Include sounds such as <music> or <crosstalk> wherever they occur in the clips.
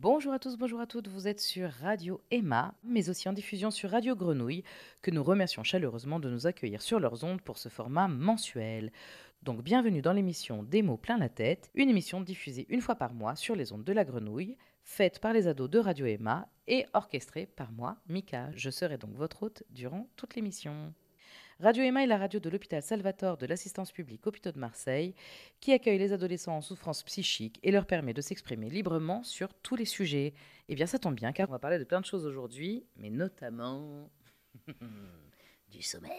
Bonjour à tous, bonjour à toutes, vous êtes sur Radio Emma, mais aussi en diffusion sur Radio Grenouille, que nous remercions chaleureusement de nous accueillir sur leurs ondes pour ce format mensuel. Donc bienvenue dans l'émission Des mots plein la tête, une émission diffusée une fois par mois sur les ondes de la Grenouille, faite par les ados de Radio Emma et orchestrée par moi, Mika. Je serai donc votre hôte durant toute l'émission. Radio Emma est la radio de l'hôpital Salvatore de l'assistance publique Hôpitaux de Marseille, qui accueille les adolescents en souffrance psychique et leur permet de s'exprimer librement sur tous les sujets. Eh bien, ça tombe bien, car on va parler de plein de choses aujourd'hui, mais notamment <laughs> du sommeil.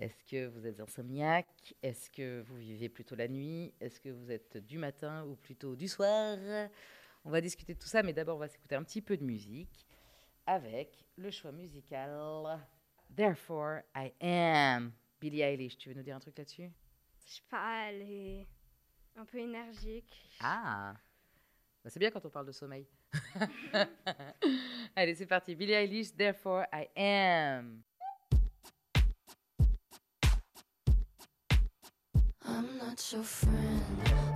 Est-ce que vous êtes insomniaque? Est-ce que vous vivez plutôt la nuit? Est-ce que vous êtes du matin ou plutôt du soir? On va discuter de tout ça, mais d'abord, on va s'écouter un petit peu de musique avec le choix musical Therefore I Am. Billie Eilish, tu veux nous dire un truc là-dessus? Je sais pas, elle est un peu énergique. Ah bah, C'est bien quand on parle de sommeil. <laughs> Allez, c'est parti. Billie Eilish, Therefore I Am. I'm not your friend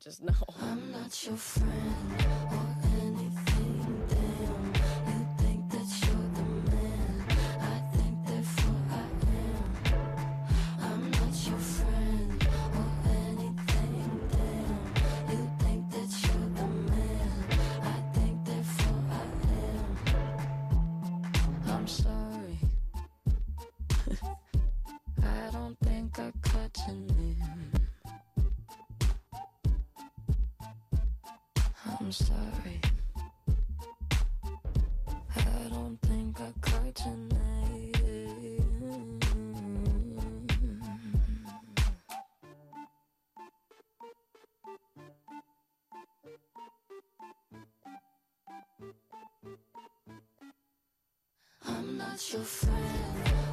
just know. I'm not your friend I'm sorry. I don't think I your name. I'm not your friend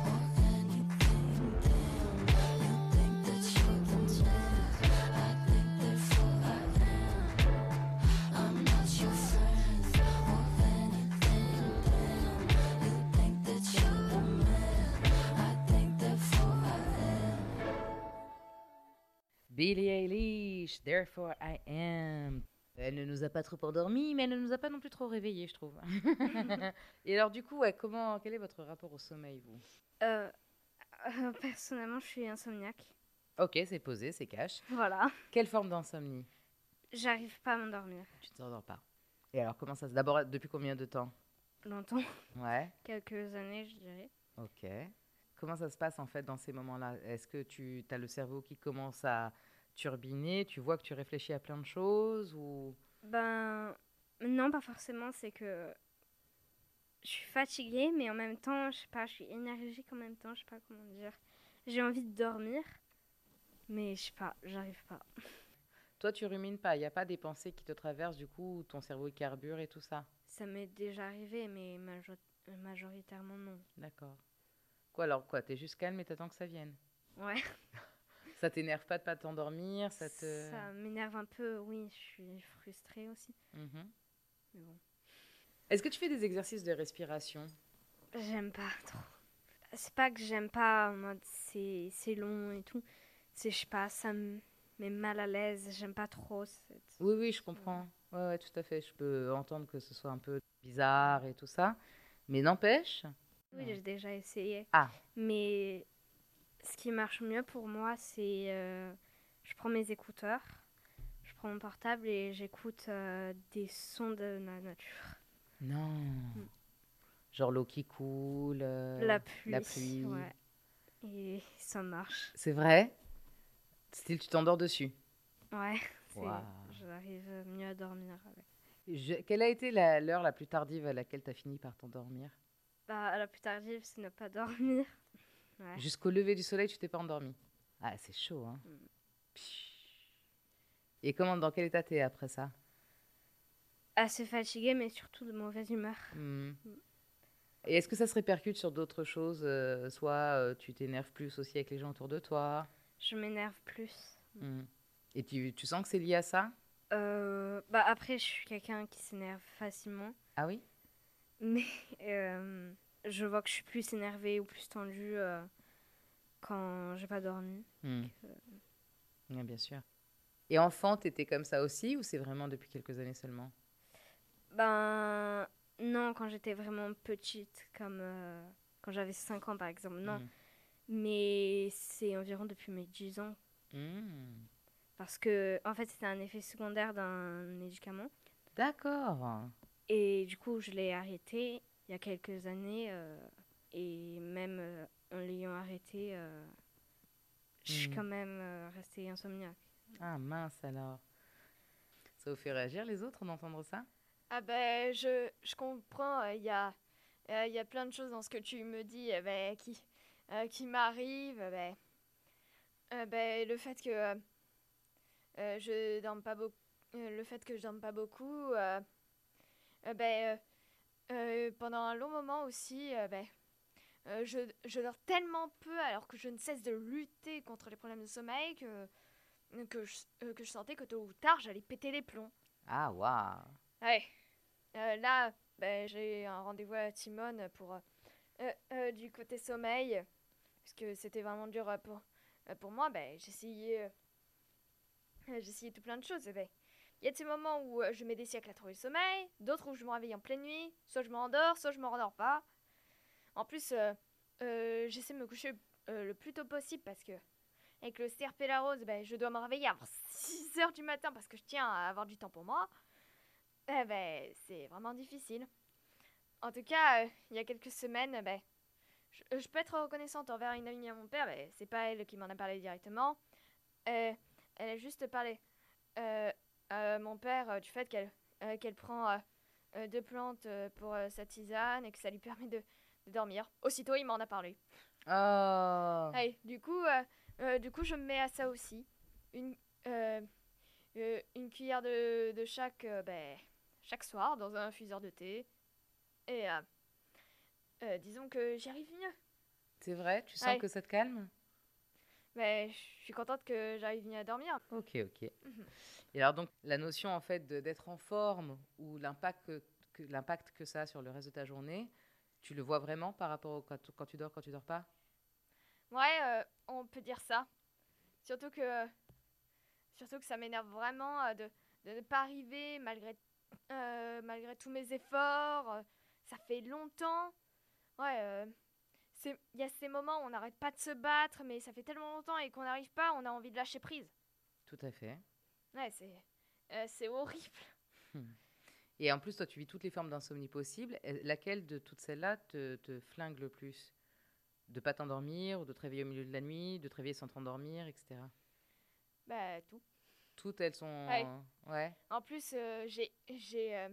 Billie Eilish, Therefore I Am. Elle ne nous a pas trop endormis, mais elle ne nous a pas non plus trop réveillés, je trouve. <laughs> Et alors, du coup, ouais, comment, quel est votre rapport au sommeil, vous? Euh, euh, personnellement, je suis insomniaque. Ok, c'est posé, c'est cash. Voilà. Quelle forme d'insomnie? J'arrive pas à m'endormir Tu ne t'endors pas. Et alors, comment ça se... D'abord, depuis combien de temps? Longtemps. Ouais, <laughs> Quelques années, je dirais. ok. Comment ça se passe, en fait, dans ces moments-là? Est-ce que tu as le cerveau qui commence à turbiner Tu vois que tu réfléchis à plein de choses ou... Ben, non, pas forcément. C'est que je suis fatiguée, mais en même temps, je sais pas, je suis énergique en même temps. Je sais pas comment dire. J'ai envie de dormir, mais je sais pas, j'arrive pas. <laughs> Toi, tu rumines pas. Il n'y a pas des pensées qui te traversent, du coup, ton cerveau carbure et tout ça? Ça m'est déjà arrivé, mais majo- majoritairement non. D'accord. Quoi alors quoi T'es juste calme et t'attends que ça vienne? Ouais. <laughs> Ça t'énerve pas de pas t'endormir Ça te. Ça m'énerve un peu, oui, je suis frustrée aussi. Mhm. Mais bon, Est-ce que tu fais des exercices de respiration? J'aime pas trop. C'est pas que j'aime pas en mode c'est long et tout. C'est, je sais pas, ça me met mal à l'aise. J'aime pas trop cette. Oui, oui, je comprends. Ouais, ouais, tout à fait. Je peux entendre que ce soit un peu bizarre et tout ça. Mais n'empêche. Oui, j'ai déjà essayé. Ah. Mais ce qui marche mieux pour moi, c'est euh, je prends mes écouteurs, je prends mon portable et j'écoute euh, des sons de la nature. Non. Mm. Genre l'eau qui coule. euh, la pluie. la pluie. Ouais. Et ça marche. C'est vrai? Style, tu t'endors dessus. Ouais. <laughs> Waouh. J'arrive mieux à dormir avec. Je- Quelle a été la- l'heure la, plus tardive à laquelle tu as fini par t'endormir? Bah, la plus tardive, c'est ne pas dormir. Ouais. Jusqu'au lever du soleil, tu t'es pas endormi Ah, c'est chaud, hein Mm. Et comment, dans quel état t'es après ça? Assez fatiguée, mais surtout de mauvaise humeur. Hmm. Et est-ce que ça se répercute sur d'autres choses euh, Soit euh, tu t'énerves plus aussi avec les gens autour de toi? Je m'énerve plus. Et tu, tu sens que c'est lié à ça? Euh, bah, après, je suis quelqu'un qui s'énerve facilement. Ah oui? Mais euh, je vois que je suis plus énervée ou plus tendue euh, quand j'ai pas dormi. Que- Ouais, Bien sûr. Et enfant, t'étais comme ça aussi ou c'est vraiment depuis quelques années seulement? Ben non, quand j'étais vraiment petite, comme euh, quand j'avais 5 ans par exemple, non. Hmm. Mais c'est environ depuis mes 10 ans. Hmm. Parce que, en fait, c'était un effet secondaire d'un médicament. D'accord. Et du coup, je l'ai arrêté il y a quelques années. euh, et même euh, en l'ayant arrêté, euh, je suis Mhm. quand même euh, restée insomniaque. Ah mince alors. Ça vous fait réagir les autres d'entendre ça? Ah ben, je, je comprends, il y, a, euh, y a plein de choses dans ce que tu me dis euh, ben, qui, euh, qui m'arrivent. Euh, ben, le fait que euh, euh, je dorme pas beaucoup, le fait que je dorme pas beaucoup, euh, pendant un long moment aussi, euh, ben, euh, je, je dors tellement peu alors que je ne cesse de lutter contre les problèmes de sommeil que, que, je, que je sentais que tôt ou tard j'allais péter les plombs. Ah waouh. Ouais. Là, ben, j'ai un rendez-vous à Timone pour du côté sommeil, parce que c'était vraiment dur pour, pour moi. Euh, j'ai essayé tout plein de choses. et ben, il y a de ces moments où euh, je mets des siècles à trouver le sommeil, d'autres où je me réveille en pleine nuit, soit je me rendors, soit je me rendors pas. En plus, euh, euh, j'essaie de me coucher le plus tôt possible parce que avec le CRP la rose, ben, je dois me réveiller avant <laughs> 6 heures du matin parce que je tiens à avoir du temps pour moi. Eh ben, c'est vraiment difficile. En tout cas, il y a quelques semaines, ben, je, peux être reconnaissante envers une amie à mon père. Ben, c'est pas elle qui m'en a parlé directement. Elle a juste parlé mon père euh, du fait qu'elle euh, prend euh, euh, deux plantes euh, pour euh, sa tisane et que ça lui permet de, de dormir. Aussitôt, il m'en a parlé. Oh. Ouais, du coup, euh, euh, du coup, je me mets à ça aussi. Une, euh, euh, une cuillère de, de chaque, euh, ben, chaque soir dans un infuseur de thé. Et euh, euh, disons que j'y arrive mieux. C'est vrai? Tu sens Ouais. que ça te calme? Mais je suis contente que j'arrive mieux à dormir. Ok, ok. Mhm. Et alors donc la notion en fait d'être en forme ou l'impact que, que- l'impact que ça a sur le reste de ta journée, tu le vois vraiment par rapport au quand, quand tu dors, quand tu dors pas? Ouais, euh, on peut dire ça. Surtout que, surtout que ça m'énerve vraiment euh, de, de ne pas arriver malgré, euh, malgré tous mes efforts. ça fait longtemps. Ouais, euh, il y a ces moments où on n'arrête pas de se battre, mais ça fait tellement longtemps et qu'on n'arrive pas, on a envie de lâcher prise. Tout à fait. Ouais, c'est, euh, horrible. Et en plus, toi, tu vis toutes les formes d'insomnie possibles. Laquelle de toutes celles-là te, te flingue le plus? De pas t'endormir, ou de te réveiller au milieu de la nuit, de te réveiller sans t'endormir, etc. Bah, tout. Toutes elles sont. Ouais. Ouais. En plus, euh, j'ai, j'ai, euh,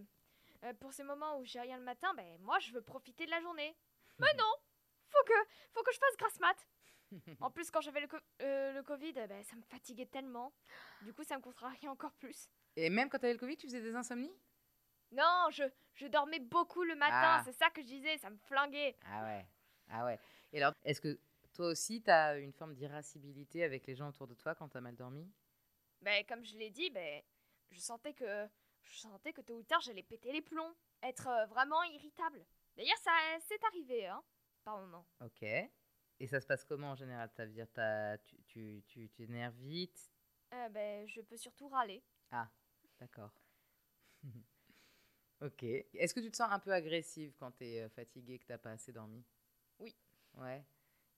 euh, pour ces moments où j'ai rien le matin, ben moi je veux profiter de la journée. Mais <laughs> non, faut que, faut que je fasse grasse mat. <laughs> En plus, quand j'avais le, co- euh, le Covid, ben, ça me fatiguait tellement. Du coup, ça me contrariait encore plus. Et même quand tu avais le Covid, tu faisais des insomnies? Non, je, je dormais beaucoup le matin, Ah. c'est ça que je disais, ça me flinguait. Ah ouais. Ah ouais. Et alors, est-ce que toi aussi, tu as une forme d'irascibilité avec les gens autour de toi quand tu as mal dormi? Ben, comme je l'ai dit, ben, je sentais que je sentais que tôt ou tard j'allais péter les plombs, être euh, vraiment irritable. D'ailleurs, ça c'est arrivé, hein, par moment. Ok. Et ça se passe comment en général? Ça veut dire t'as- tu tu tu t'énerves vite? Euh, ben, je peux surtout râler. Ah, d'accord. <laughs> ok. Est-ce que tu te sens un peu agressive quand tu es fatiguée, que t'as pas assez dormi? Oui. Ouais.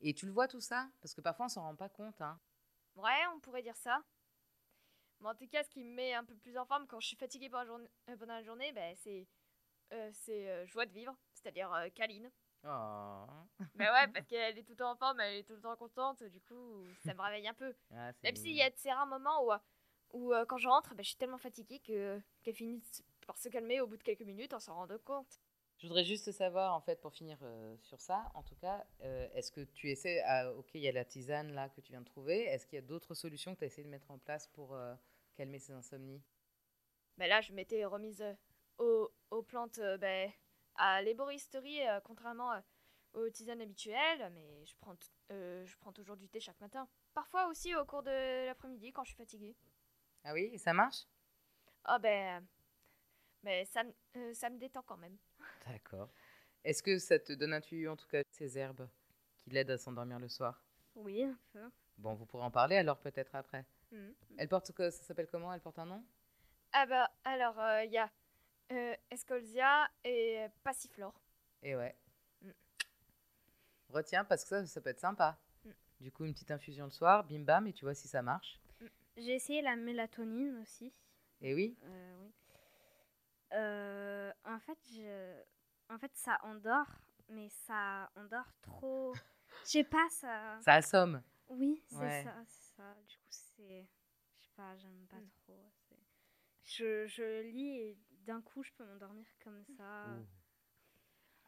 Et tu le vois tout ça? Parce que parfois on s'en rend pas compte. Hein. Ouais, on pourrait dire ça. Mais en tout cas, ce qui me met un peu plus en forme quand je suis fatiguée pendant la journée, euh, pendant la journée ben, c'est euh, c'est euh, joie de vivre, c'est-à-dire euh, câline. Oh. Mais ouais, parce qu'elle est tout le temps en forme, elle est tout le temps contente, du coup, ça me réveille un peu. Ah, Même s'il y a de ces rares moments où, où euh, quand je rentre, ben, je suis tellement fatiguée que qu'elle finit par se calmer au bout de quelques minutes en s'en rendant compte. Je voudrais juste savoir, en fait, pour finir euh, sur ça, en tout cas, euh, est-ce que tu essaies, ah, ok, il y a la tisane là que tu viens de trouver, est-ce qu'il y a d'autres solutions que tu as essayé de mettre en place pour euh, calmer ces insomnies? Ben là, je m'étais remise aux, aux plantes euh, ben, à l'héboristerie, euh, contrairement euh, aux tisanes habituelles, mais je prends, t- euh, je prends toujours du thé chaque matin. Parfois aussi au cours de l'après-midi quand je suis fatiguée. Ah oui, et ça marche? Ah ben, ben ça, me- euh, ça me détend quand même. D'accord. Est-ce que ça te donne un tuyau, en tout cas, ces herbes qui l'aident à s'endormir le soir? Oui, un peu. Bon, vous pourrez en parler alors peut-être après. Mhm. Elle porte que ça s'appelle comment? Elle porte un nom? Ah bah alors, il y a euh, Escolzia et Passiflore. Et ouais. Mm. Retiens parce que ça, ça peut être sympa. Mm. Du coup, une petite infusion le soir, bim bam, et tu vois si ça marche. J'ai essayé la mélatonine aussi. Et oui, Euh, oui. Euh, en fait, je... en fait, ça endort, mais ça endort trop. <laughs> Je sais pas, ça. ça assomme. Oui, c'est Ouais. ça, ça. Du coup, c'est. Je sais pas, j'aime pas Mm. trop. Je, je lis et d'un coup, je peux m'endormir comme ça.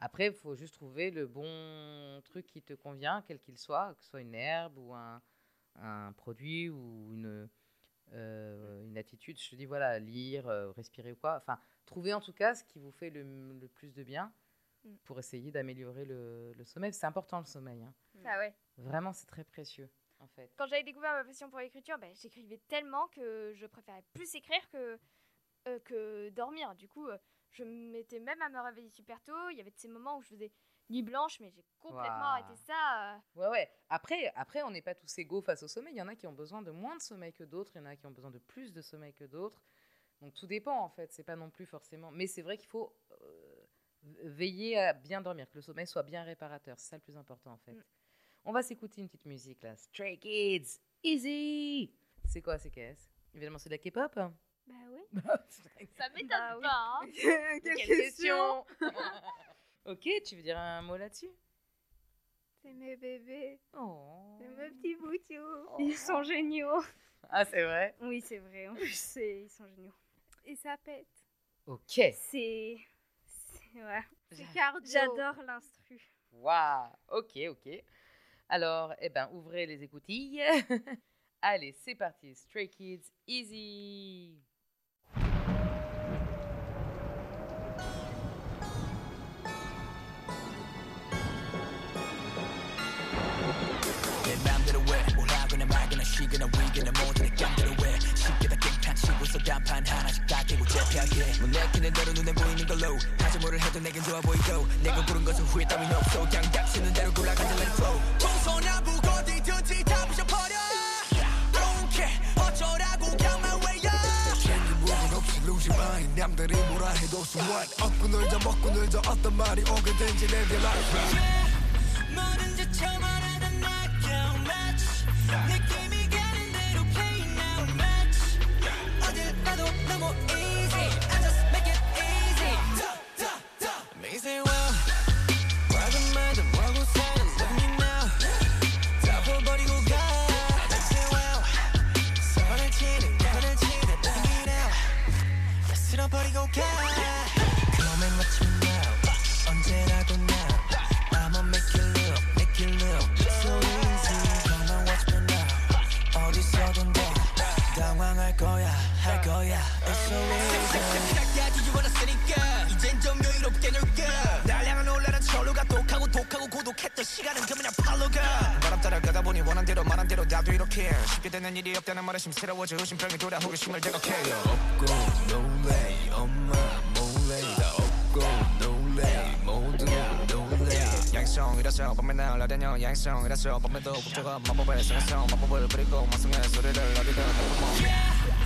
Après, il faut juste trouver le bon truc qui te convient, quel qu'il soit, que ce soit une herbe ou un, un produit ou une, euh, une attitude. Je te dis, voilà, lire, euh, respirer ou quoi. Enfin, trouver en tout cas ce qui vous fait le, le plus de bien Mm. pour essayer d'améliorer le, le sommeil. C'est important le sommeil. hein. Ah ouais. Vraiment, c'est très précieux, en fait. Quand j'avais découvert ma passion pour l'écriture, ben, j'écrivais tellement que je préférais plus écrire que, euh, que dormir. Du coup, euh, je me mettais même à me réveiller super tôt. Il y avait de ces moments où je faisais nuit blanche, mais j'ai complètement arrêté ça. euh. Ouais, ouais. Après, après on n'est pas tous égaux face au sommeil. Il y en a qui ont besoin de moins de sommeil que d'autres. Il y en a qui ont besoin de plus de sommeil que d'autres. Donc tout dépend, en fait. C'est pas non plus forcément. Mais c'est vrai qu'il faut euh, veiller à bien dormir, que le sommeil soit bien réparateur. C'est ça le plus important, en fait. Mm. On va s'écouter une petite musique, là. Stray Kids, Easy C'est quoi, qu'est-ce Évidemment, c'est de la K-pop. hein. Ça m'étonne Bah oui. pas. hein. <laughs> Quelle, question Ok, tu veux dire un mot là-dessus? C'est mes bébés. Oh. C'est mes petits boutous. Ils sont géniaux. Ah, c'est vrai? Oui, c'est vrai. En plus, ils sont géniaux. Et ça pète. Ok. C'est. c'est- Ouais. C'est cardio. J'adore l'instru. Waouh, ok, ok. Alors, eh ben, ouvrez les écoutilles. <laughs> Allez, c'est parti. Stray Kids, easy. 쉬거나 위거나 모든 내 깜대로 왜 쉽게 다 깽판 치고서 단판 하나씩 다 깨고 재패하게 뭐 내키는 대로 눈에 보이는 걸로. 하지 뭐를 해도 내겐 좋아 보이고. 내가 고른 것은 후회 따윈 없어. 그냥 닥치는 대로 골라가자 let it flow 동서남북 어디든지 다 부셔버려. Don't care. 어쩌라고 way up 챙긴 부분 없이 mind. 남들이 뭐라 해도 so what? 얻고 놀자 먹고 놀자. 어떤 말이 오게든지 내게 life 일이 없다는 말에 심스러워져 의심병이 돌아 호기심을 대각해요. 없고 놀래 엄마 몰래. 다 없고 놀래 모두 놀래 양성이라서 밤에 날아다녀 양성이라서 밤에도 국제가 마법의 성에서 마법을 부리고 마성의 소리를 어디든 내뿜어. 뭐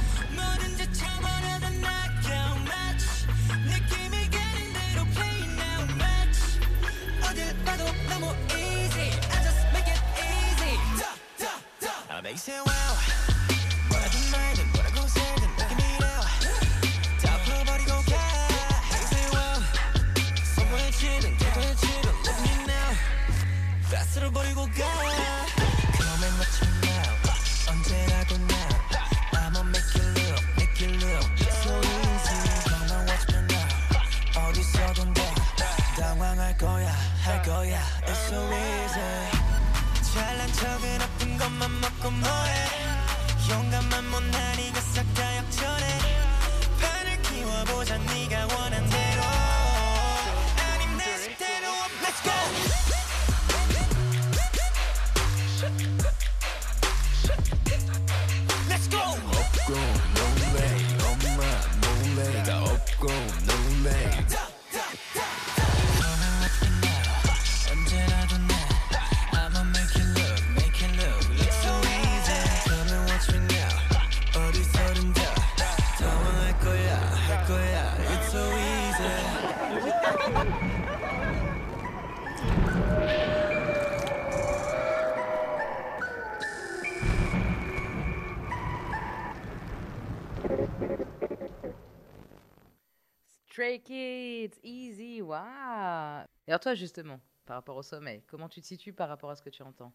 alors toi justement, par rapport au sommeil, comment tu te situes par rapport à ce que tu entends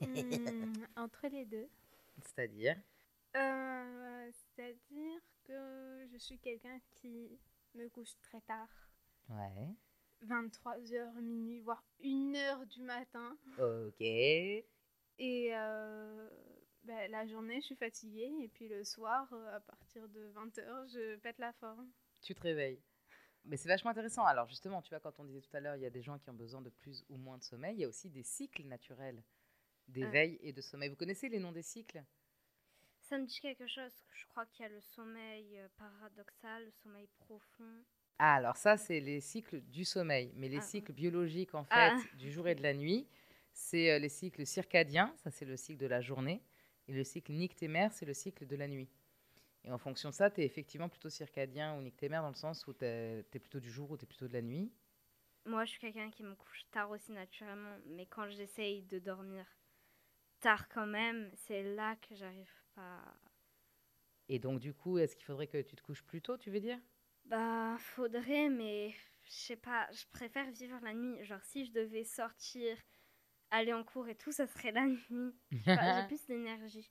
Hmm, <laughs> entre les deux. C'est-à-dire Euh, C'est-à-dire que je suis quelqu'un qui me couche très tard. Ouais. 23h, minuit, voire 1h du matin. Ok. Et euh, ben, la journée, je suis fatiguée. Et puis le soir, euh, à partir de 20h, je pète la forme. Tu te réveilles. Mais c'est vachement intéressant. Alors justement, tu vois, quand on disait tout à l'heure, il y a des gens qui ont besoin de plus ou moins de sommeil, il y a aussi des cycles naturels d'éveil et de sommeil. Vous connaissez les noms des cycles? Ça me dit quelque chose. Je crois qu'il y a le sommeil euh, paradoxal, le sommeil profond. Ah, alors ça, c'est les cycles du sommeil. Mais les Ah. cycles biologiques, en fait, Ah. du <laughs> jour et de la nuit, c'est euh, les cycles circadiens, ça c'est le cycle de la journée. Et le cycle nictémaire, c'est le cycle de la nuit. Et en fonction de ça, tu es effectivement plutôt circadien ou nictémaire dans le sens où tu es, plutôt du jour ou tu es plutôt de la nuit. Moi, je suis quelqu'un qui me couche tard aussi naturellement. Mais quand j'essaye de dormir tard quand même, c'est là que j'arrive pas. Et donc, du coup, est-ce qu'il faudrait que tu te couches plus tôt, tu veux dire? Bah, faudrait, mais je sais pas. Je préfère vivre la nuit. Genre, si je devais sortir, aller en cours et tout, ça serait la nuit. <laughs> J'ai plus d'énergie.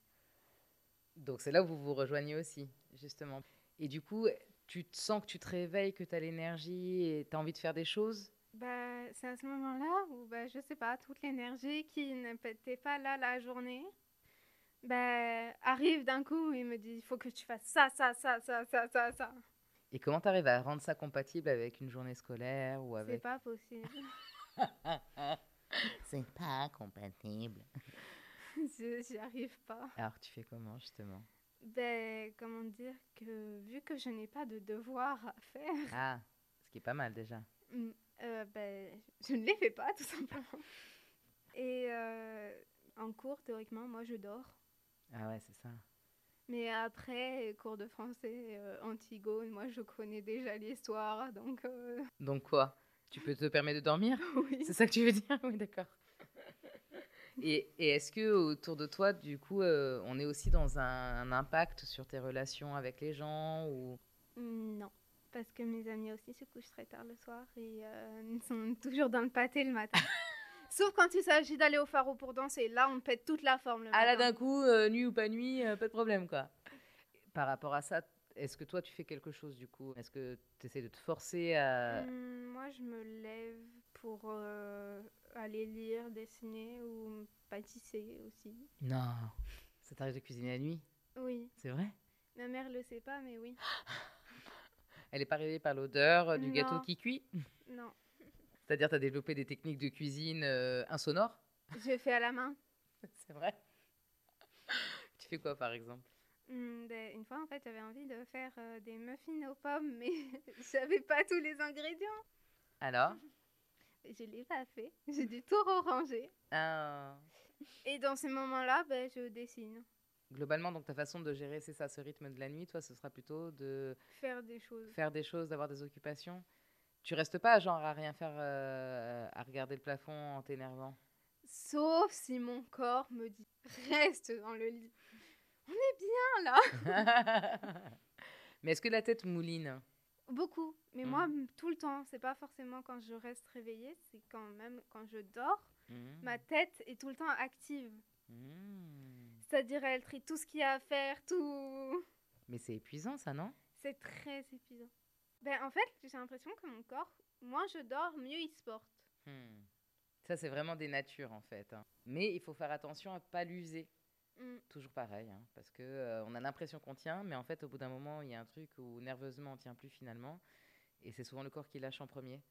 Donc c'est là où vous vous rejoignez aussi, justement. Et du coup, tu te sens que tu te réveilles, que tu as l'énergie et tu as envie de faire des choses? Bah, c'est à ce moment-là où, bah, je sais pas, toute l'énergie qui n'était pas là la journée, bah, arrive d'un coup et me dit, il faut que tu fasses ça, ça, ça, ça, ça, ça, ça. Et comment tu arrives à rendre ça compatible avec une journée scolaire ou C'est avec... pas possible. <laughs> C'est pas compatible. <laughs> J'y arrive pas. Alors tu fais comment, justement? Ben, comment dire que vu que je n'ai pas de devoirs à faire, Ah, ce qui est pas mal déjà. mm, euh, ben, je ne les fais pas tout simplement. Et euh, en cours, théoriquement, moi je dors. Ah ouais, c'est ça. Mais après, cours de français, euh, Antigone, moi je connais déjà l'histoire, donc euh, Donc quoi? Tu peux te permettre de dormir? <laughs> Oui. C'est ça que tu veux dire? Oui, d'accord. Et, et est-ce que autour de toi, du coup, euh, on est aussi dans un, un impact sur tes relations avec les gens ou? Non, parce que mes amis aussi se couchent très tard le soir et euh, <laughs> ils sont toujours dans le pâté le matin. <laughs> Sauf quand il s'agit d'aller au pharo pour danser, là on pète toute la forme le Ah là, d'un coup, euh, nuit ou pas nuit, pas de problème, quoi. Par rapport à ça, est-ce que toi, tu fais quelque chose, du coup? Est-ce que tu essaies de te forcer à... Mm, moi je me lève pour euh, aller lire, dessiner ou pâtisser aussi. Non Ça t'arrive de cuisiner la nuit? Oui, C'est vrai? Ma mère le sait pas, mais oui. <gasps> Elle est pas réveillée par l'odeur euh, du Non. gâteau qui cuit? Non, <laughs> C'est-à-dire, tu as développé des techniques de cuisine euh, insonores? Je fais à la main. <laughs> C'est vrai? Tu fais quoi par exemple? Hmm, ben, une fois, en fait, j'avais envie de faire euh, des muffins aux pommes, mais <laughs> j'avais pas tous les ingrédients. Alors? Je l'ai pas fait. <laughs> J'ai dû tout ranger. Ah, Et dans ces moments-là, ben, je dessine. Globalement, donc ta façon de gérer, c'est ça, ce rythme de la nuit, toi, ce sera plutôt de Faire des choses. faire des choses, d'avoir des occupations. Tu restes pas genre à rien faire, euh, à regarder le plafond en t'énervant? Sauf si mon corps me dit reste dans le lit. On est bien là. <laughs> Mais est-ce que la tête mouline? Beaucoup. Mais Mm. moi, tout le temps. C'est pas forcément quand je reste réveillée, c'est quand même quand je dors. Mmh. Ma tête est tout le temps active. Mmh. C'est-à-dire, elle trie tout ce qu'il y a à faire, tout. Mais c'est épuisant, ça, non? C'est très épuisant. Ben, en fait, j'ai l'impression que mon corps, moins je dors, mieux il se porte. Hmm. Ça, c'est vraiment des natures, en fait. hein. Mais il faut faire attention à pas l'user. Mm. Toujours pareil, hein, parce que euh, on a l'impression qu'on tient, mais en fait, au bout d'un moment, il y a un truc où nerveusement, on tient plus finalement. Et c'est souvent le corps qui lâche en premier.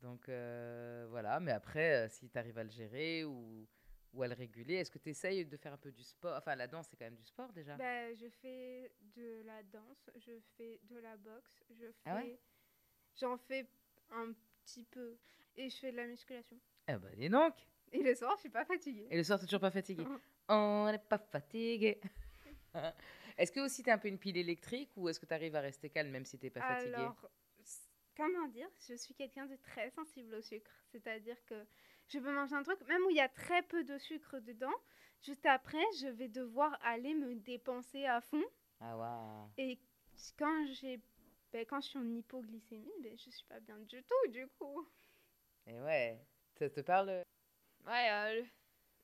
Donc euh, voilà, mais après, euh, si tu arrives à le gérer ou, ou à le réguler, est-ce que tu essayes de faire un peu du sport? Enfin, la danse, c'est quand même du sport déjà. Ben, je fais de la danse, je fais de la boxe, je fais. Ah ouais? J'en fais un petit peu. Et je fais de la musculation. Eh ben, dis donc Et le soir, je suis pas fatiguée. Et le soir, t'es toujours pas fatigué Mhm. On n'est pas fatigué. <laughs> est-ce que aussi tu es un peu une pile électrique ou est-ce que tu arrives à rester calme même si t'es pas fatigué? Alors, comment dire Je suis quelqu'un de très sensible au sucre. C'est-à-dire que je peux manger un truc, même où il y a très peu de sucre dedans, juste après, je vais devoir aller me dépenser à fond. Ah waouh Et quand j'ai. Ben, quand je suis en hypoglycémie, ben, je suis pas bien du tout, du coup. Et ouais, ça te parle? Ouais, euh,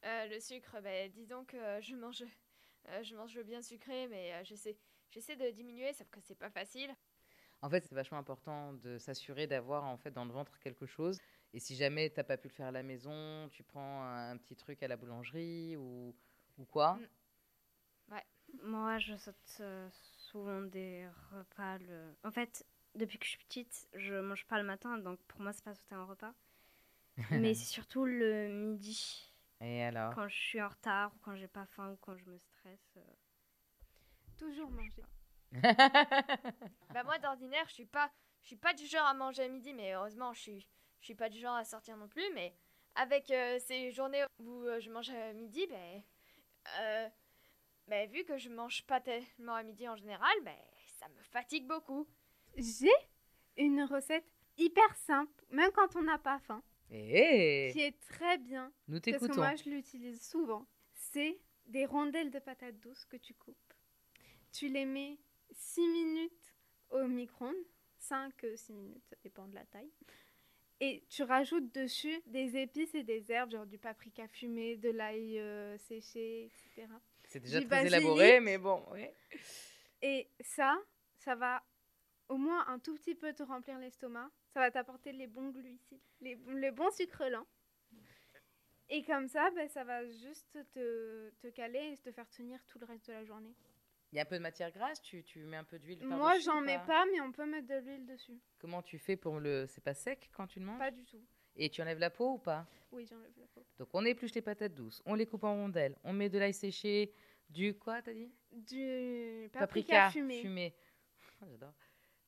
euh, le sucre, ben, disons que euh, je mange, euh, je mange bien sucré, mais euh, j'essaie, j'essaie de diminuer, sauf que c'est pas facile. En fait, c'est vachement important de s'assurer d'avoir en fait dans le ventre quelque chose. Et si jamais t'as pas pu le faire à la maison, tu prends un petit truc à la boulangerie ou, ou quoi. Mm. Moi, je saute euh, souvent des repas. Le... En fait, depuis que je suis petite, je mange pas le matin, donc pour moi, c'est pas sauter un repas. <laughs> Mais c'est surtout le midi, Et alors quand je suis en retard, ou quand j'ai pas faim, ou quand je me stresse. euh. Toujours manger. <laughs> Bah moi d'ordinaire, je suis pas je suis pas du genre à manger à midi mais heureusement, je suis je suis pas du genre à sortir non plus mais avec euh, ces journées où euh, je mange à midi ben euh, ben, vu que je mange pas tellement à midi en général, ben ça me fatigue beaucoup. J'ai une recette hyper simple, même quand on n'a pas faim, Et qui est très bien. nous Parce que t'écoutons. moi, je l'utilise souvent. C'est des rondelles de patates douces que tu coupes. Tu les mets 6 minutes au micro-ondes, 5-6 minutes, ça dépend de la taille. Et tu rajoutes dessus des épices et des herbes, genre du paprika fumé, de l'ail euh, séché, etc. C'est déjà du très basilic. élaboré, mais bon. ouais. Et ça, ça va au moins un tout petit peu te remplir l'estomac. Ça va t'apporter les bons glucides, les, le bon sucre lent. Et comme ça, ben, ça va juste te, te caler et te faire tenir tout le reste de la journée. Il y a un peu de matière grasse, tu, tu mets un peu d'huile Moi, j'en mets pas, mais on peut mettre de l'huile dessus. Comment tu fais pour le. C'est pas sec quand tu le manges? Pas du tout. Et tu enlèves la peau ou pas? Oui, j'enlève la peau. Donc on épluche les patates douces, on les coupe en rondelles, on met de l'ail séché, du quoi t'as dit? Du paprika, fumé. Oh, <laughs> J'adore.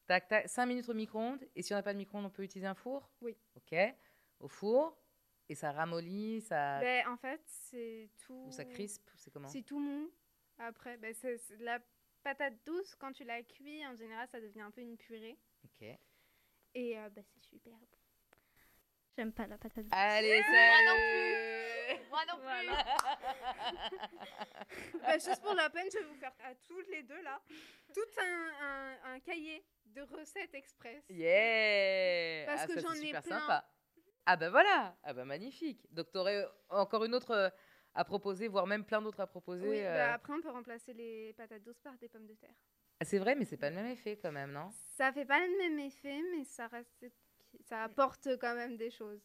Tac, tac, 5 minutes au micro-ondes. Et si on n'a pas de micro-ondes, on peut utiliser un four? Oui. Ok. Au four. Et ça ramollit, ça. Ben, en fait, c'est tout. Ou ça crispe, c'est comment? C'est tout mou. Après, ben, de la patate douce, quand tu la cuis, en général, ça devient un peu une purée. Ok. Et euh, ben, c'est super bon. J'aime pas la patate douce. Allez, Moi non salut Moi non plus. <laughs> Bah, juste pour la peine, je vais vous faire à toutes les deux là tout un, un, un cahier de recettes express. Yeah Parce Ah, que j'en ai plein. sympa. Ah bah voilà Ah bah magnifique Donc t'aurais encore une autre euh, à proposer, voire même plein d'autres à proposer. Oui, euh. bah, après on peut remplacer les patates douces par des pommes de terre. Ah, C'est vrai, mais c'est pas le même effet quand même, non? Ça fait pas le même effet, mais ça reste, ça apporte quand même des choses.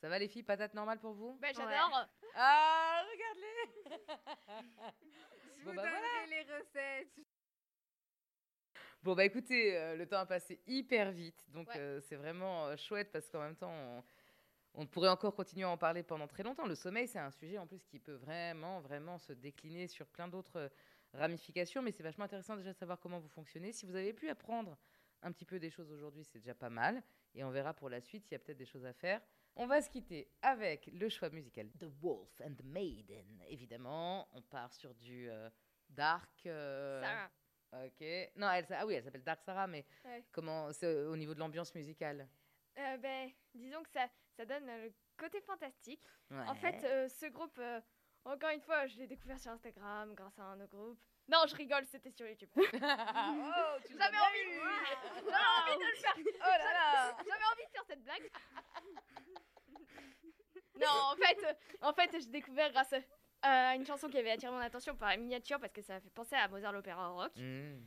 Ça va les filles, patates normales pour vous? Ben j'adore. Ah, regarde-les <laughs> Je Bon, vous bah, donnerai les recettes. Bon bah écoutez, euh, le temps a passé hyper vite, donc Ouais. euh, c'est vraiment euh, chouette parce qu'en même temps, on, On pourrait encore continuer à en parler pendant très longtemps. Le sommeil, c'est un sujet en plus qui peut vraiment, vraiment se décliner sur plein d'autres ramifications, mais c'est vachement intéressant déjà de savoir comment vous fonctionnez. Si vous avez pu apprendre un petit peu des choses aujourd'hui, c'est déjà pas mal. Et on verra pour la suite s'il y a peut-être des choses à faire. On va se quitter avec le choix musical The Wolf and the Maiden. Évidemment, on part sur du euh, dark. euh, Sarah. Ok. Non, elle, ah oui, elle s'appelle Dark Sarah, mais Ouais. comment c'est au niveau de l'ambiance musicale? Euh, ben, disons que ça, ça donne le côté fantastique. En fait, euh, ce groupe, encore une fois, je l'ai découvert sur Instagram grâce à un autre groupe. Non, je rigole, c'était sur YouTube. <laughs> oh, tu J'avais envie, j'avais envie de le faire. <laughs> Oh là là J'avais envie de faire cette blague. non, en fait, euh, en fait, j'ai découvert grâce à une chanson qui avait attiré mon attention par la miniature parce que ça fait penser à Mozart l'opéra rock. Mm.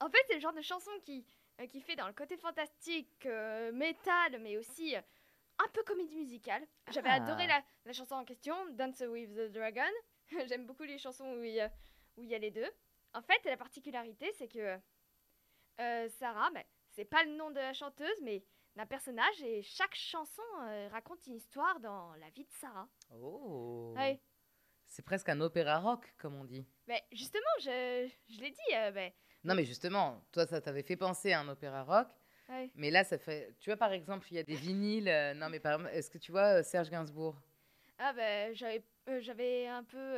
En fait, c'est le genre de chanson qui, euh, qui fait dans le côté fantastique, euh, métal, mais aussi euh, un peu comédie musicale. J'avais Ah. adoré la, la chanson en question, Dance with the Dragon. <laughs> J'aime beaucoup les chansons où il, y a- où il y a les deux. En fait, la particularité, c'est que euh, Sarah, ben, c'est pas le nom de la chanteuse, mais d'un personnage, et chaque chanson euh, raconte une histoire dans la vie de Sarah. Oh. Ouais. C'est presque un opéra rock, comme on dit. Ben, justement, je, je l'ai dit, euh, ben, Non, mais justement, toi, ça t'avait fait penser à un opéra rock. Ouais. Mais là, ça fait. Tu vois, par exemple, il y a des vinyles. euh, Non, mais par exemple, est-ce que tu vois euh, Serge Gainsbourg? Ah ben j'avais euh, j'avais un peu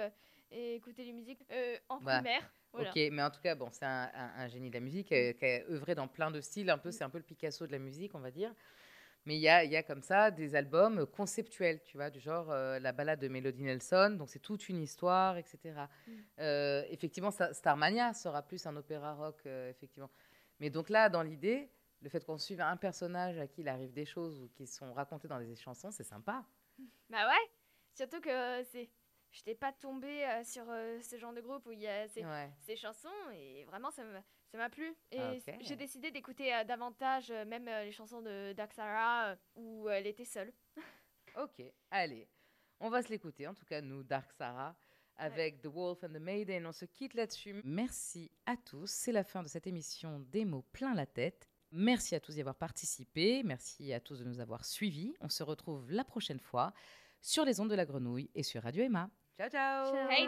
écouté les musiques en Bah, primaire. Voilà. Ok, mais en tout cas, bon, c'est un, un- un génie de la musique qui a œuvré dans plein de styles. Un peu, c'est un peu le Picasso de la musique, on va dire. Mais il y a, il y a comme ça des albums conceptuels, tu vois, du genre euh, la balade de Melody Nelson. Donc c'est toute une histoire, etc. Mm. Euh, effectivement, Sta- Starmania sera plus un opéra rock, euh, effectivement. Mais donc là, dans l'idée, le fait qu'on suive un personnage à qui il arrive des choses ou qui sont racontées dans des chansons, c'est sympa. Bah ouais, surtout que c'est je n'étais pas tombée euh, sur euh, ce genre de groupe où il y a ces, Ouais. ces chansons et vraiment ça m'a plu et Ah, j'ai décidé d'écouter euh, davantage même les chansons de Daxara où elle était seule. <laughs> Ok, allez, on va se l'écouter. En tout cas, nous, Dark Sarah, avec The Wolf and the Maiden, on se quitte là-dessus. Merci à tous. C'est la fin de cette émission des mots plein la tête. Merci à tous d'y avoir participé. Merci à tous de nous avoir suivis. On se retrouve la prochaine fois sur les ondes de la grenouille et sur Radio Emma. Ciao, ciao. Hey